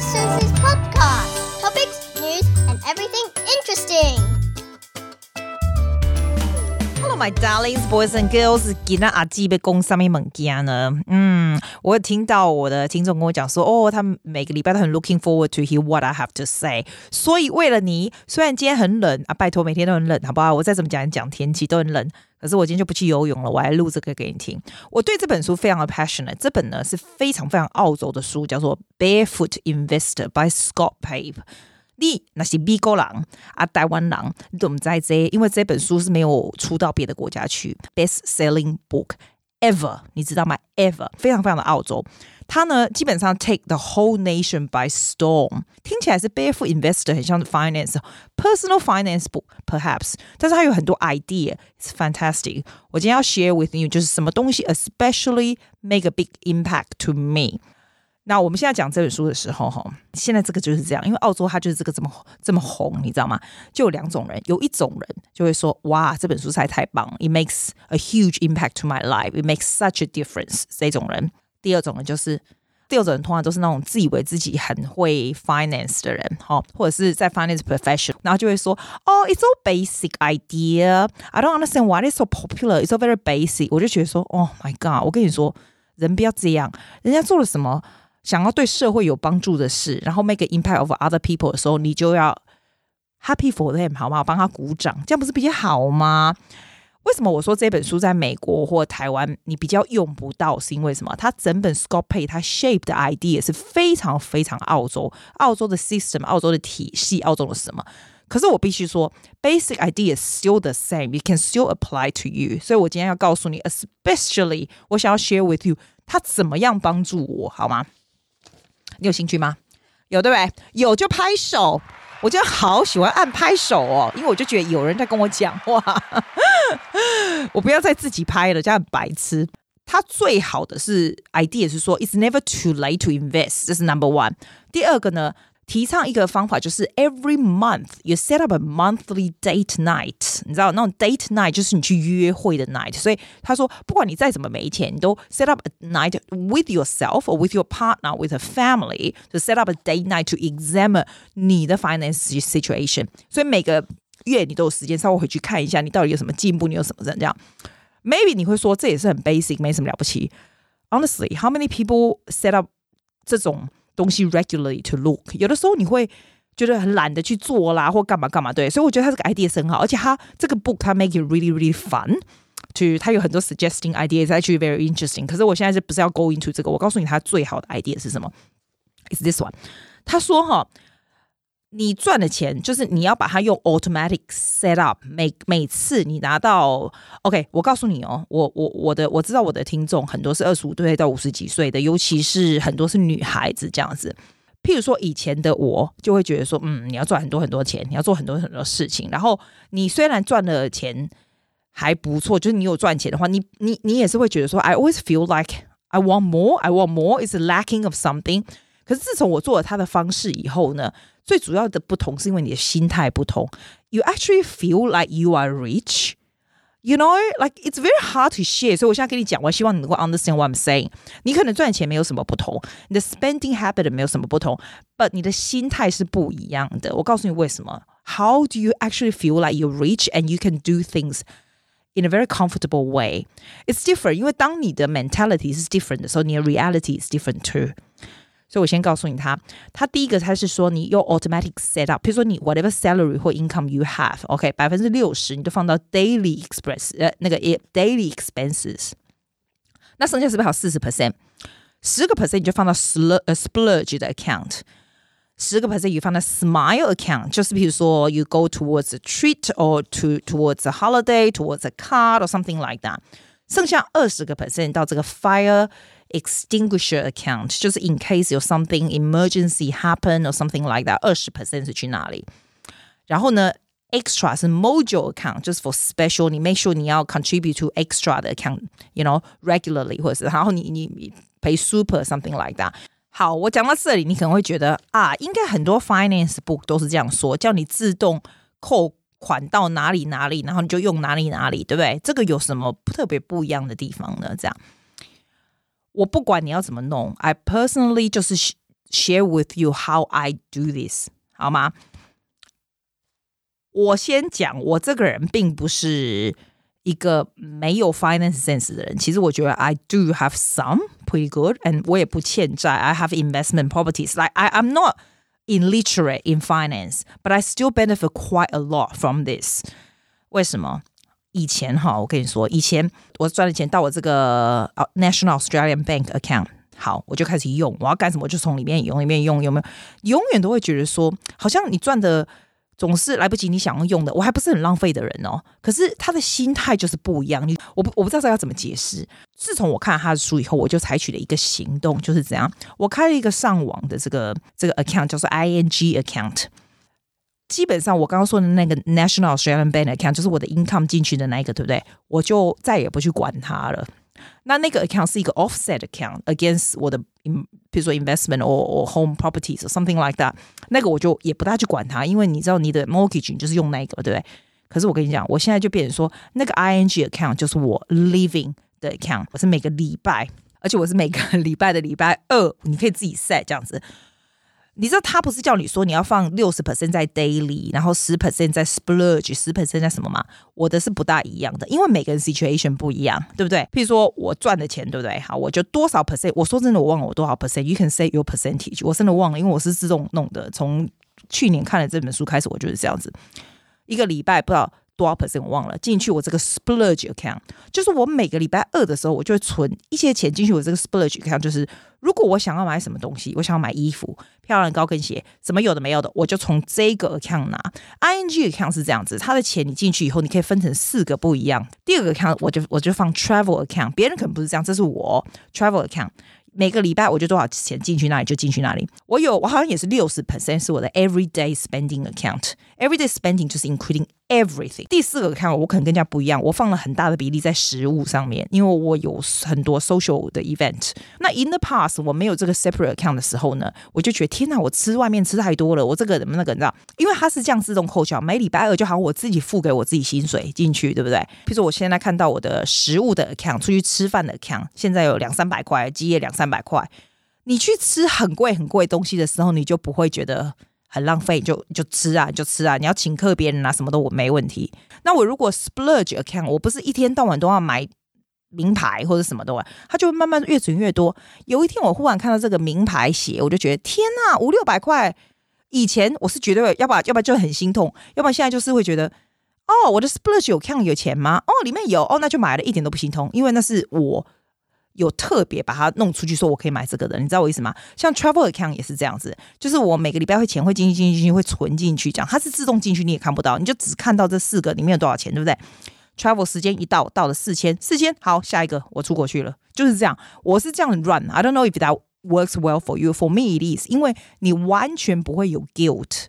This is my darlings, boys and girls. 今天阿基被攻上面猛家呢？嗯，我有听到我的听众跟我讲说，哦，他们每个礼拜都很 looking forward to hear what I have to say。所以为了你，虽然今天很冷啊，拜托每天都很冷，好不好？我再怎么讲讲天气都很冷。可是我今天就不去游泳了，我来录这个给你听。我对这本书非常的 passionate。这本呢是非常非常澳洲的书，叫做《Barefoot Investor》by Scott Pape。你那是美国人啊，台湾人，你怎么在这？因为这本书是没有出到别的国家去，best selling book ever，你知道吗？ever，非常非常的澳洲。它呢，基本上 take the whole nation by storm。听起来是 barefoot investor，很像 finance personal finance book perhaps，但是它有很多 idea，it's fantastic。我今天要 share with you 就是什么东西，especially make a big impact to me。那我们现在讲这本书的时候，哈，现在这个就是这样，因为澳洲它就是这个这么这么红，你知道吗？就有两种人，有一种人就会说，哇，这本书实在太棒，it makes a huge impact to my life，it makes such a difference。这种人。第二种呢，就是第二种人通常都是那种自以为自己很会 finance 的人，哈，或者是在 finance professional，然后就会说，哦，it's all basic idea，I don't understand why it's so popular，it's so very basic。我就觉得说，Oh my god，我跟你说，人不要这样，人家做了什么想要对社会有帮助的事，然后 make an impact of other people 的时候，你就要 happy for them，好吗？帮他鼓掌，这样不是比较好吗？为什么我说这本书在美国或台湾你比较用不到？是因为什么？它整本 Scott Pape 它 shape 的 idea 是非常非常澳洲，澳洲的 system，澳洲的体系，澳洲的什么？可是我必须说，basic idea is still the same，you can still apply to you。所以我今天要告诉你，especially 我想要 share with you，它怎么样帮助我，好吗？你有兴趣吗？有对不对？有就拍手。我真的好喜欢按拍手哦，因为我就觉得有人在跟我讲话，我不要再自己拍了，这样白痴。他最好的是 idea 是说，it's never too late to invest，这是 number one。第二个呢？提倡一个方法，就是 every month you set up a monthly date night。你知道那种 date night 就是你去约会的 night。所以他说，不管你再怎么没钱，你都 set up a night with yourself or with your partner, with a family to set up a date night to examine 你的 finance situation。所以每个月你都有时间稍微回去看一下，你到底有什么进步，你有什么这样。Maybe 你会说这也是很 basic，没什么了不起。Honestly, how many people set up 这种？ 东西 regularly to look，有的时候你会觉得很懒得去做啦，或干嘛干嘛，对，所以我觉得他这个 idea 是很好，而且他这个 book 他 make it really really fun，to 他有很多 suggesting ideas，actually very interesting。可是我现在是不是要 go into 这个？我告诉你，他最好的 idea 是什么？Is this one？他说哈。你赚的钱就是你要把它用 automatic set up，每每次你拿到 OK，我告诉你哦，我我我的我知道我的听众很多是二十五岁到五十几岁的，尤其是很多是女孩子这样子。譬如说以前的我就会觉得说，嗯，你要赚很多很多钱，你要做很多很多事情，然后你虽然赚了钱还不错，就是你有赚钱的话，你你你也是会觉得说，I always feel like I want more, I want more, is lacking of something。可是自从我做了他的方式以后呢，最主要的不同是因为你的心态不同。You actually feel like you are rich, you know, like it's very hard to share。所以我现在跟你讲，我希望你能够 understand what I'm saying。你可能赚钱没有什么不同，你的 spending habit 没有什么不同，but 你的心态是不一样的。我告诉你为什么？How do you actually feel like you're rich and you can do things in a very comfortable way? It's different，因为当你的 mentality 是 different 的时候，你的 reality is different too。 所以我先告诉你他，他第一个他是说你用 automatic set up，比如说你 whatever salary 或 income you have，OK，百分之六十你都放到 daily express，呃，那个 daily expenses，那剩下是不是还有四十 percent？十个 percent 你就放到 splurge 呃 splurge 的 account，十个 percent 你放到 smile account，就是比如说 you go towards a treat or to towards a holiday，towards a card or something like that，剩下二十个 percent 到这个 fire。 Extinguisher account 就是 in case 有 something emergency happen or something like that，二十 percent 是去哪里？然后呢，extra 是 mojo account，就是 for special，你 make sure 你要 contribute to extra 的 account，you know regularly 或者是然后你你你 pay super something like that。好，我讲到这里，你可能会觉得啊，应该很多 finance book 都是这样说，叫你自动扣款到哪里哪里，然后你就用哪里哪里，对不对？这个有什么特别不一样的地方呢？这样。 我不管你要怎么弄，I personally 就是 share with you how I do this，好吗？我先讲，我这个人并不是一个没有 finance sense 的人。其实我觉得 I do have some pretty good，and 我也不欠债。I have investment properties. Like I, I'm not illiterate in finance, but I still benefit quite a lot from this. 为什么？ 以前哈，我跟你说，以前我赚的钱到我这个 National Australian Bank account，好，我就开始用。我要干什么，就从里面用，里面用，有没有？永远都会觉得说，好像你赚的。总是来不及你想要用的，我还不是很浪费的人哦。可是他的心态就是不一样，你我不我不知道这要怎么解释。自从我看了他的书以后，我就采取了一个行动，就是怎样，我开了一个上网的这个这个 account，叫做 ING account。基本上我刚刚说的那个 National Australian Bank account，就是我的 income 进去的那一个，对不对？我就再也不去管它了。那那个 account 是一个 offset account against 我的，比如说 investment or or home properties or something like that。那个我就也不大去管它，因为你知道你的 mortgage 就是用那个，对不对？可是我跟你讲，我现在就变成说，那个 ing account 就是我 living 的 account，我是每个礼拜，而且我是每个礼拜的礼拜二，你可以自己 set 这样子。你知道他不是叫你说你要放六十 percent 在 daily，然后十 percent 在 splurge，十 percent 在什么吗？我的是不大一样的，因为每个人 situation 不一样，对不对？譬如说我赚的钱，对不对？好，我就多少 percent？我说真的，我忘了我多少 percent。You can say your percentage。我真的忘了，因为我是自动弄的。从去年看了这本书开始，我就是这样子，一个礼拜不知道。多少 percent 我忘了，进去我这个 splurge account，就是我每个礼拜二的时候，我就会存一些钱进去我这个 splurge account，就是如果我想要买什么东西，我想要买衣服、漂亮高跟鞋，什么有的没有的，我就从这个 account 拿。ING account 是这样子，它的钱你进去以后，你可以分成四个不一样。第二个 account 我就我就放 travel account，别人可能不是这样，这是我 travel account。每个礼拜我就多少钱进去那里就进去那里。我有我好像也是六十 percent 是我的 everyday spending account。everyday spending 就是 including everything。第四个 account 我可能跟人家不一样，我放了很大的比例在食物上面，因为我有很多 social 的 event。那 in the past 我没有这个 separate account 的时候呢，我就觉得天哪，我吃外面吃太多了，我这个什么那个你知道？因为它是这样自动扣缴，每礼拜二就好我自己付给我自己薪水进去，对不对？譬如说我现在看到我的食物的 account，出去吃饭的 account，现在有两三百块，基业两三百块，你去吃很贵很贵东西的时候，你就不会觉得很浪费，就就吃啊，就吃啊。你要请客别人啊，什么都我没问题。那我如果 splurge account，我不是一天到晚都要买名牌或者什么的，它就会慢慢越存越多。有一天我忽然看到这个名牌鞋，我就觉得天呐，五六百块。以前我是绝对要不要不然就很心痛，要不然现在就是会觉得，哦，我的 splurge account 有钱吗？哦，里面有，哦，那就买了，一点都不心痛，因为那是我。有特别把它弄出去，说我可以买这个的，你知道我意思吗？像 travel account 也是这样子，就是我每个礼拜会钱会进去进进会存进去，这样它是自动进去，你也看不到，你就只看到这四个里面有多少钱，对不对？travel 时间一到，到了四千，四千，好，下一个我出国去了，就是这样，我是这样 run。I don't know if that works well for you. For me, it is，因为你完全不会有 guilt。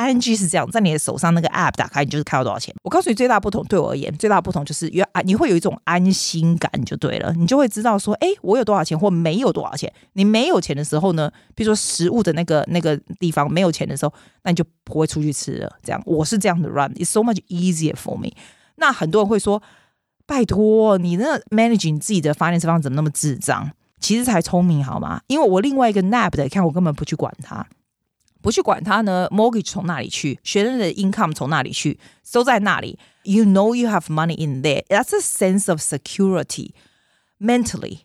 ING 是这样，在你的手上那个 app 打开，你就是看到多少钱。我告诉你，最大不同对我而言，最大不同就是原啊，你会有一种安心感就对了，你就会知道说，哎，我有多少钱或没有多少钱。你没有钱的时候呢，比如说食物的那个那个地方没有钱的时候，那你就不会出去吃了。这样，我是这样的 run，it's so much easier for me。那很多人会说，拜托你那 managing 自己的 finance 方怎么那么智障？其实才聪明好吗？因为我另外一个 NAP 的，看我根本不去管它。不去管它呢，mortgage 从哪里去，学生的 income 从哪里去，都在那里。You know you have money in there. That's a sense of security mentally.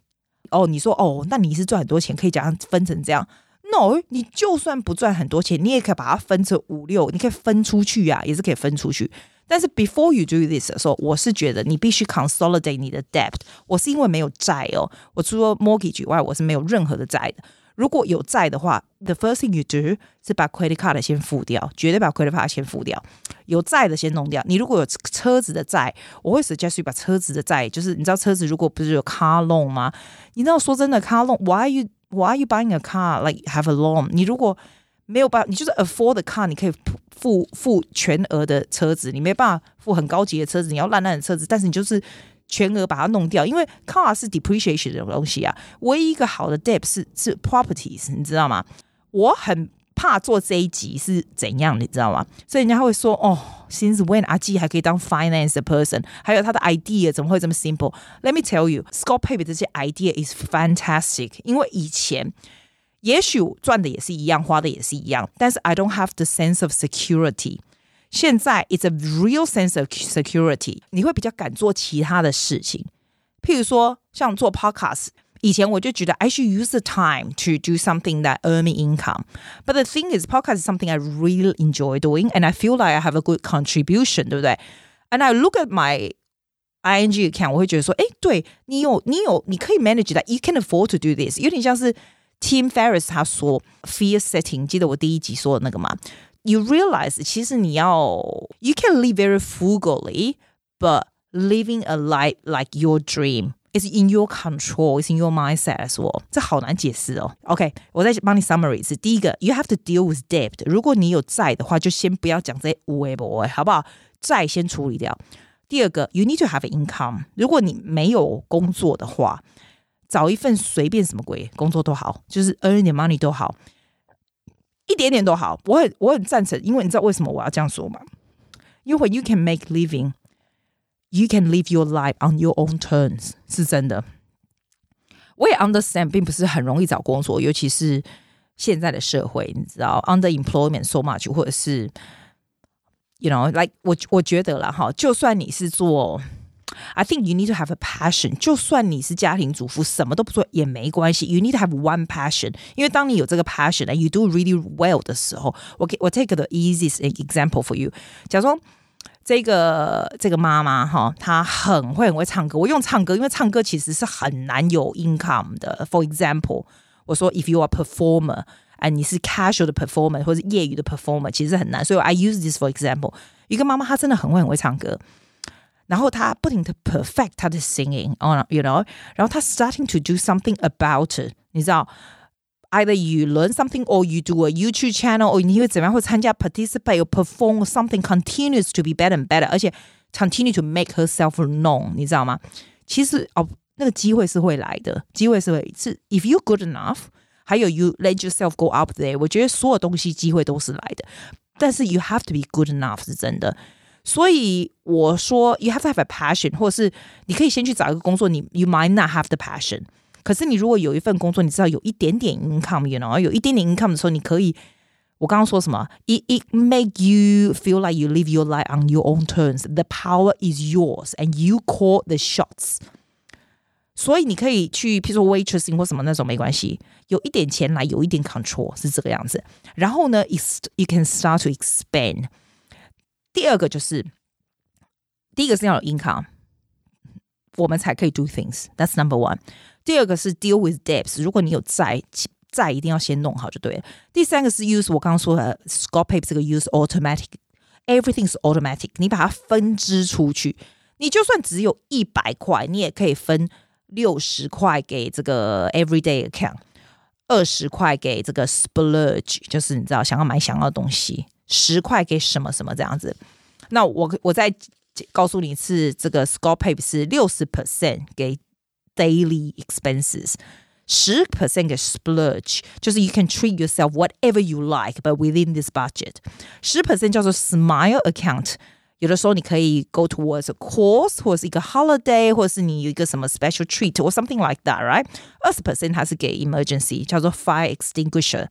哦，你说哦，那你是赚很多钱，可以这样分成这样？No，你就算不赚很多钱，你也可以把它分成五六，你可以分出去呀、啊，也是可以分出去。但是 before you do this 的时候，我是觉得你必须 consolidate 你的 debt。我是因为没有债哦，我除了 mortgage 以外，我是没有任何的债的。 如果有债的话，the first thing you do 是把 credit card 先付掉，绝对把 credit card 先付掉。有债的先弄掉。你如果有车子的债，我会 suggest you 把车子的债，就是你知道车子如果不是有 car loan 吗？你知道说真的，car loan，why are you why are you buying a car like have a loan？你如果没有办法，你就是 afford the car，你可以付付全额的车子，你没办法付很高级的车子，你要烂烂的车子，但是你就是。全额把它弄掉，因为 car 是 depreciation 的东西啊。唯一一个好的 debt 是是 properties，你知道吗？我很怕做这一集是怎样，你知道吗？所以人家会说哦，since when 阿基还可以当 finance person，还有他的 idea 怎么会这么 simple？Let me tell you，Scott Pape 这些 idea is fantastic，因为以前。也许赚的也是一样，花的也是一样，但是 I don't have the sense of security。现在 it's a real sense of security，你会比较敢做其他的事情，譬如说像做 podcast。以前我就觉得 I should use the time to do something that earn me income. But the thing is, podcast is something I really enjoy doing, and I feel like I have a good contribution，对不对？And I look at my ing account，我会觉得说，哎，对你有你有你可以 manage that, you can afford to do this，有点像是 Tim Ferriss 他说 fear setting，记得我第一集说的那个吗 ？You realize 其实你要 you can live very frugally, but living a life like your dream。It's in your control. It's in your mindset as well. 这好难解释哦。OK，我再帮你 summary 一次。第一个，you have to deal with debt。如果你有债的话，就先不要讲这些无为不为，好不好？债先处理掉。第二个，you need to have income。如果你没有工作的话，找一份随便什么鬼工作都好，就是 earn 一点 money 都好， 一点点都好。我很我很赞成，因为你知道为什么我要这样说吗？因为 you can make living。You can live your life on your own terms，是真的。我也 understand，并不是很容易找工作，尤其是现在的社会，你知道，underemployment so much，或者是，you know，like 我我觉得了哈，就算你是做 ，I think you need to have a passion。就算你是家庭主妇，什么都不做也没关系。You need to have one passion，因为当你有这个 passion，and you do really well 的时候，我给我 take the easiest example for you。假如说。这个这个妈妈哈，她很会很会唱歌。我用唱歌，因为唱歌其实是很难有 income 的。For example，我说 if you are performer，哎，你是 casual 的 performer 或者业余的 performer，其实很难。所以 I use this for example。一个妈妈她真的很会很会唱歌， 然后她不停的 perfect 她的 singing，you know，然后她 starting to do something about it，你知道。Either you learn something or you do a YouTube channel or 你会怎么样会参加 participate or perform something continues to be better and better，而且 continue to make herself known，你知道吗？其实哦，那个机会是会来的，机会是会是 if you good enough，还有 you let yourself go up there，我觉得所有东西机会都是来的，但是 you have to be good enough 是真的。 所以我说 you have to have a passion，或者是你可以先去找一个工作，你 you might not have the passion。可是你如果有一份工作，你知道有一点点 income，you know，有一点点 income 的时候，你可以，我刚刚说什么？It it make you feel like you live your life on your own terms. The power is yours, and you call the shots. 所以你可以去，譬如说 waitressing 或什么那种没关系，有一点钱来，有一点 control 是这个样子。然后呢，you can start to expand。 第二个就是，第一个是要有 income，我们才可以 do things. That's number one. 第二个是 deal with debts，如果你有债，债一定要先弄好就对了。第三个是 use 我刚刚说的 Scott Pape 这个 use automatic，everything is automatic，你把它分支出去，你就算只有一百块，你也可以分六十块给这个 everyday account，二十块给这个 splurge，就是你知道想要买想要的东西，十块给什么什么这样子。那我我再告诉你一次，这个 Scott Pape 是六十 percent 给。daily expenses，十 percent 嘅 splurge，就是 you can treat yourself whatever you like，but within this budget。十 percent 叫做 smile account，有的时候你可以 go towards a course，或者是一个 holiday，或者是你有一个什么 special treat or something like that，right？二十 percent 它是给 emergency，叫做 fire extinguisher。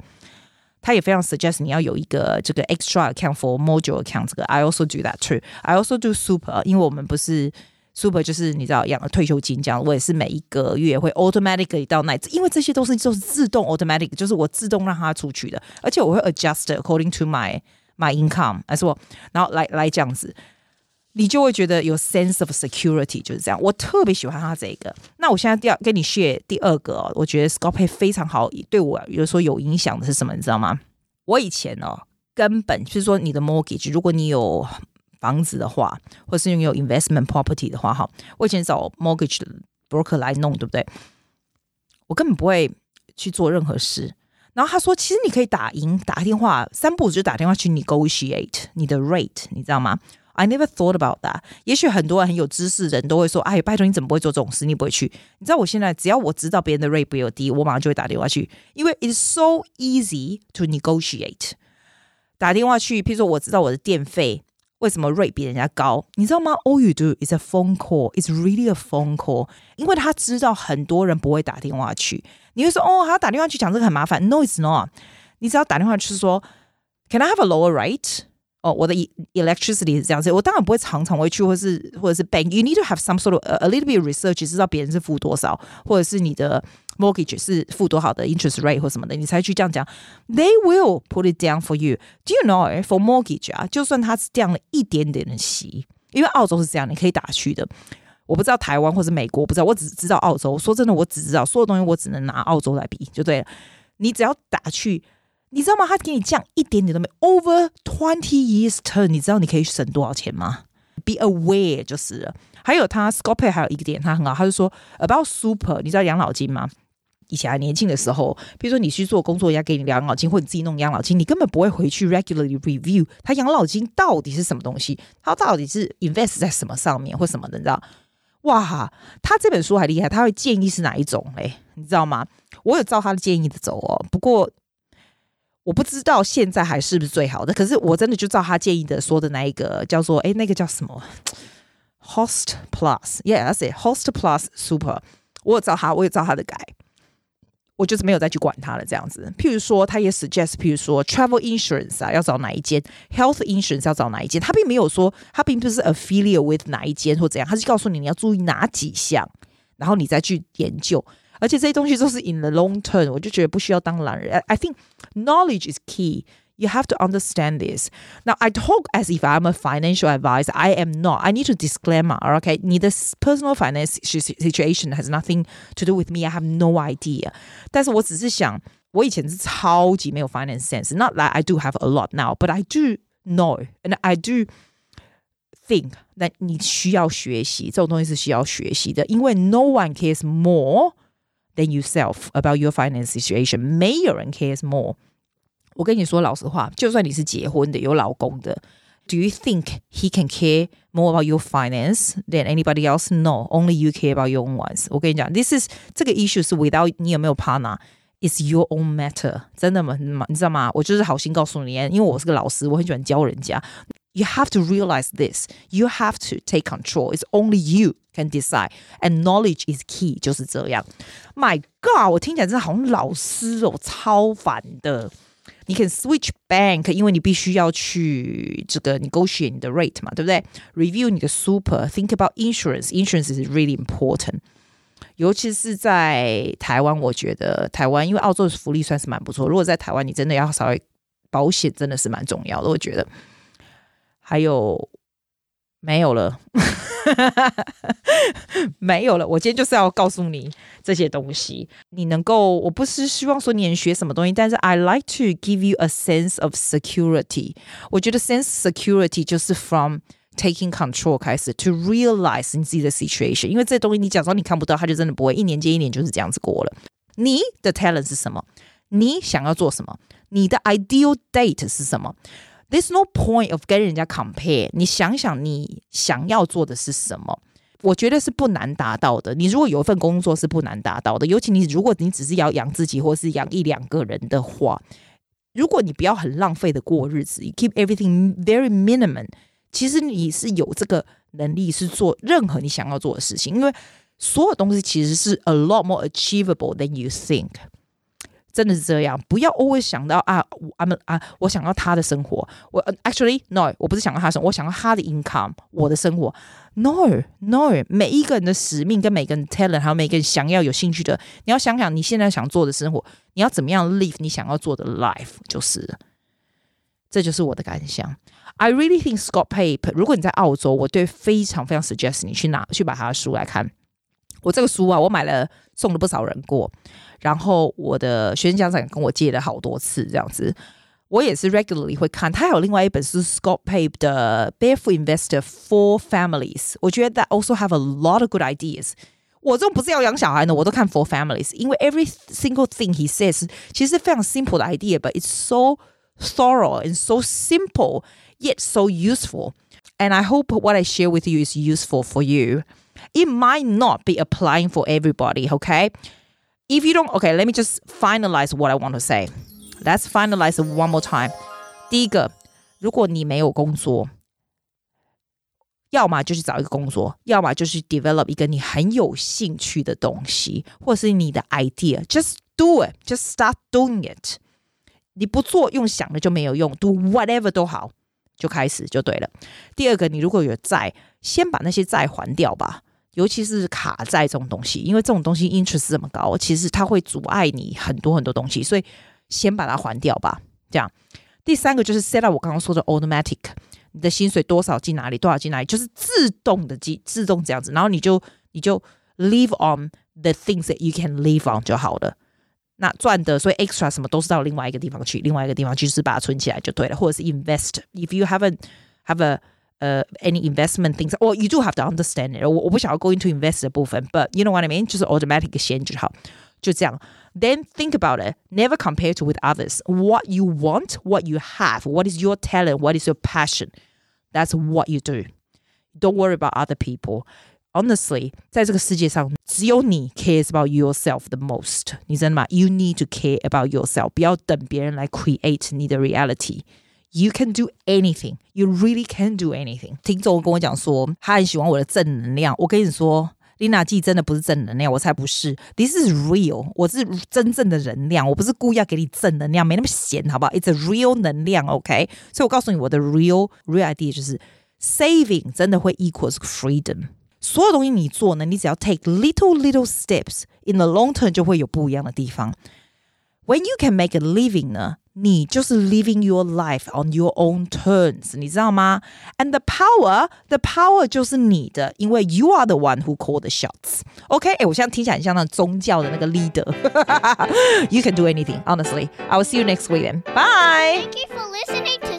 它也非常 suggest 你要有一个这个 extra account for module account。这个 I also do that too。I also do super，因为我们不是。Super 就是你知道养了退休金这样，我也是每一个月会 automatically 到那，因为这些都是就是自动 automatic，就是我自动让它出去的，而且我会 adjust according to my my income，as well，然后来来这样子，你就会觉得有 sense of security，就是这样。我特别喜欢他这个。那我现在第二跟你 share 第二个哦，我觉得 Scott Pape 非常好，对我有说有影响的是什么，你知道吗？我以前哦根本就是说你的 mortgage，如果你有。房子的话，或是拥有 investment property 的话，哈，我以前找 mortgage broker 来弄，对不对？我根本不会去做任何事。然后他说，其实你可以打赢打电话，三步就打电话去 negotiate 你的 rate，你知道吗 ？I never thought about that。也许很多人很有知识的人都会说，哎，拜托你怎么不会做这种事？你不会去？你知道我现在只要我知道别人的 rate 比我低，我马上就会打电话去，因为 it's so easy to negotiate。打电话去，譬如说我知道我的电费。 为什么 rate 比人家高？你知道吗？All you do is a phone call. It's really a phone call. 因为他知道很多人不会打电话去。你会说哦，还要打电话去讲这个很麻烦。No, it's not. 你只要打电话去说，Can I have a lower rate? 哦，我的 electricity 是这样子。我当然不会常常会去，或是或者是 bank. You need to have some sort of a, little bit of research，知道别人是付多少，或者是你的 mortgage 是付多少的 interest rate 或什么的，你才去这样讲。They will put it down for you. Do you know for mortgage 啊，就算它是降了一点点的息，因为澳洲是这样，你可以打去的。我不知道台湾或者美国，不知道，我只知道澳洲。说真的，我只知道所有东西，我只能拿澳洲来比，就对了。你只要打去。你知道吗？他给你降一点点都没，over twenty years term，你知道你可以省多少钱吗？Be aware 就是了。还有他 Scope 还有一个点，他很好，他就说 about super，你知道养老金吗？以前还年轻的时候，比如说你去做工作，人家给你养老金，或者你自己弄养老金，你根本不会回去 regularly review 他养老金到底是什么东西，他到底是 invest 在什么上面或什么的，你知道？哇，他这本书还厉害，他会建议是哪一种嘞？你知道吗？我有照他的建议的走哦，不过。我不知道现在还是不是最好的，可是我真的就照他建议的说的那一个叫做诶，那个叫什么？Host Plus，Yeah，that's it，Host Plus Super。我有照他，我有照他的改，我就是没有再去管他了。这样子，譬如说，他也 suggest，譬如说 Travel Insurance 啊，要找哪一间？Health Insurance 要找哪一间？他并没有说，他并不是 affiliate with 哪一间或怎样，他是告诉你你要注意哪几项，然后你再去研究。而且这些东西都是 in the long term，我就觉得不需要当懒人。I think knowledge is key. You have to understand this. Now I talk as if I'm a financial advisor. I am not. I need to disclaimer. Okay, 你的 personal finance situation has nothing to do with me. I have no idea. 但是我只是想，我以前是超级没有 finance sense. Not that I do have a lot now, but I do know and I do think that 你需要学习，这种东西是需要学习的，因为 no one cares more than yourself about your finance situation，没有人 cares more。我跟你说老实话，就算你是结婚的、有老公的，Do you think he can care more about your finance than anybody else? No, only you care about your own ones。我跟你讲，this is 这个 issue 是 without 你有没有 partner，is your own matter。真的吗？你知道吗？我就是好心告诉你，因为我是个老师，我很喜欢教人家。You have to realize this. You have to take control. It's only you can decide, and knowledge is key. 就是这样。My God，我听起来真的好像老师哦，超烦的。你 can switch bank，因为你必须要去这个 negotiate 你的 rate 嘛，对不对？Review 你的 super. Think about insurance. Insurance is really important. 尤其是在台湾，我觉得台湾因为澳洲的福利算是蛮不错。如果在台湾，你真的要稍微保险，真的是蛮重要的。我觉得。还有没有了？没有了。我今天就是要告诉你这些东西，你能够，我不是希望说你能学什么东西，但是 I like to give you a sense of security。我觉得 sense security 就是 from taking control 开始，to realize 你自己的 situation。因为这东西你假装你看不到，它就真的不会一年接一年就是这样子过了。你的 talent 是什么？你想要做什么？你的 ideal date 是什么？There's no point of 跟人家 compare。你想想，你想要做的是什么？我觉得是不难达到的。你如果有一份工作是不难达到的，尤其你如果你只是要养自己或是养一两个人的话，如果你不要很浪费的过日子 keep everything very minimum，其实你是有这个能力是做任何你想要做的事情，因为所有东西其实是 a lot more achievable than you think。真的是这样，不要 always 想到啊，I'm 啊，我想要他的生活。我 actually no，我不是想要他的生活，我想要他的 income，我的生活。No no，每一个人的使命跟每个人 talent，还有每个人想要有兴趣的，你要想想你现在想做的生活，你要怎么样 live 你想要做的 life，就是，这就是我的感想。I really think Scott Pape，如果你在澳洲，我对非常非常 suggest 你去拿去把他的书来看。我这个书啊，我买了，送了不少人过。然后我的学生家长跟我借了好多次，这样子，我也是 regularly 会看。他还有另外一本是 Scott Pape 的 Barefoot Investor for Families，我觉得 that also have a lot of good ideas。我这种不是要养小孩呢，我都看 for families，因为 every single thing he says 其实是非常 simple 的 idea，but it's so thorough and so simple yet so useful。And I hope what I share with you is useful for you. It might not be applying for everybody, okay? If you don't, okay, let me just finalize what I want to say. Let's finalize it one more time. 第一个，如果你没有工作， 要么就去找一个工作，要么就是 develop 一个你很有兴趣的东西，或是你的 idea。Just do it, just start doing it。你不做，用想的就没有用。Do whatever 都好，就开始就对了。第二个，你如果有债，先把那些债还掉吧。 尤其是卡债这种东西，因为这种东西 interest 这么高，其实它会阻碍你很多很多东西，所以先把它还掉吧。这样，第三个就是 set up 我刚刚说的 automatic，你的薪水多少进哪里，多少进哪里，就是自动的进，自动这样子，然后你就你就 live on the things that you can live on 就好了。那赚的所以 extra 什么都是到另外一个地方去，另外一个地方去就是把它存起来就对了，或者是 invest。If you haven't have a 呃、uh,，any investment things，哦、oh,，you do have to understand it 我。我我不想要 go into invest 的部分，but you know what I mean，就是 automatic 先就好，就这样。Then think about it. Never compare to with others. What you want, what you have, what is your talent, what is your passion. That's what you do. Don't worry about other people. Honestly，在这个世界上，只有你 cares about yourself the most。你知道吗？You need to care about yourself。不要等别人来 create 你的 reality。 You can do anything. You really can do anything. 听众跟我讲说，他很喜欢我的正能量。我跟你说，Lina G 真的不是正能量，我才不是。This is real. 我是真正的能量，我不是故意要给你正能量，没那么闲，好不好？It's a real 能量，OK？所以我告诉你，我的 real real idea 就是 saving 真的会 equals freedom。所有东西你做呢，你只要 take little little steps in the long term，就会有不一样的地方。When you can make a living 呢？ 你就是 living your life on your own terms，你知道吗？And the power, the power 就是你的，因为 you are the one who call the shots. OK，哎，我现在听起来很像那宗教的那个 leader。 you can do anything, honestly. I will see you next week then. Bye. Thank you for listening to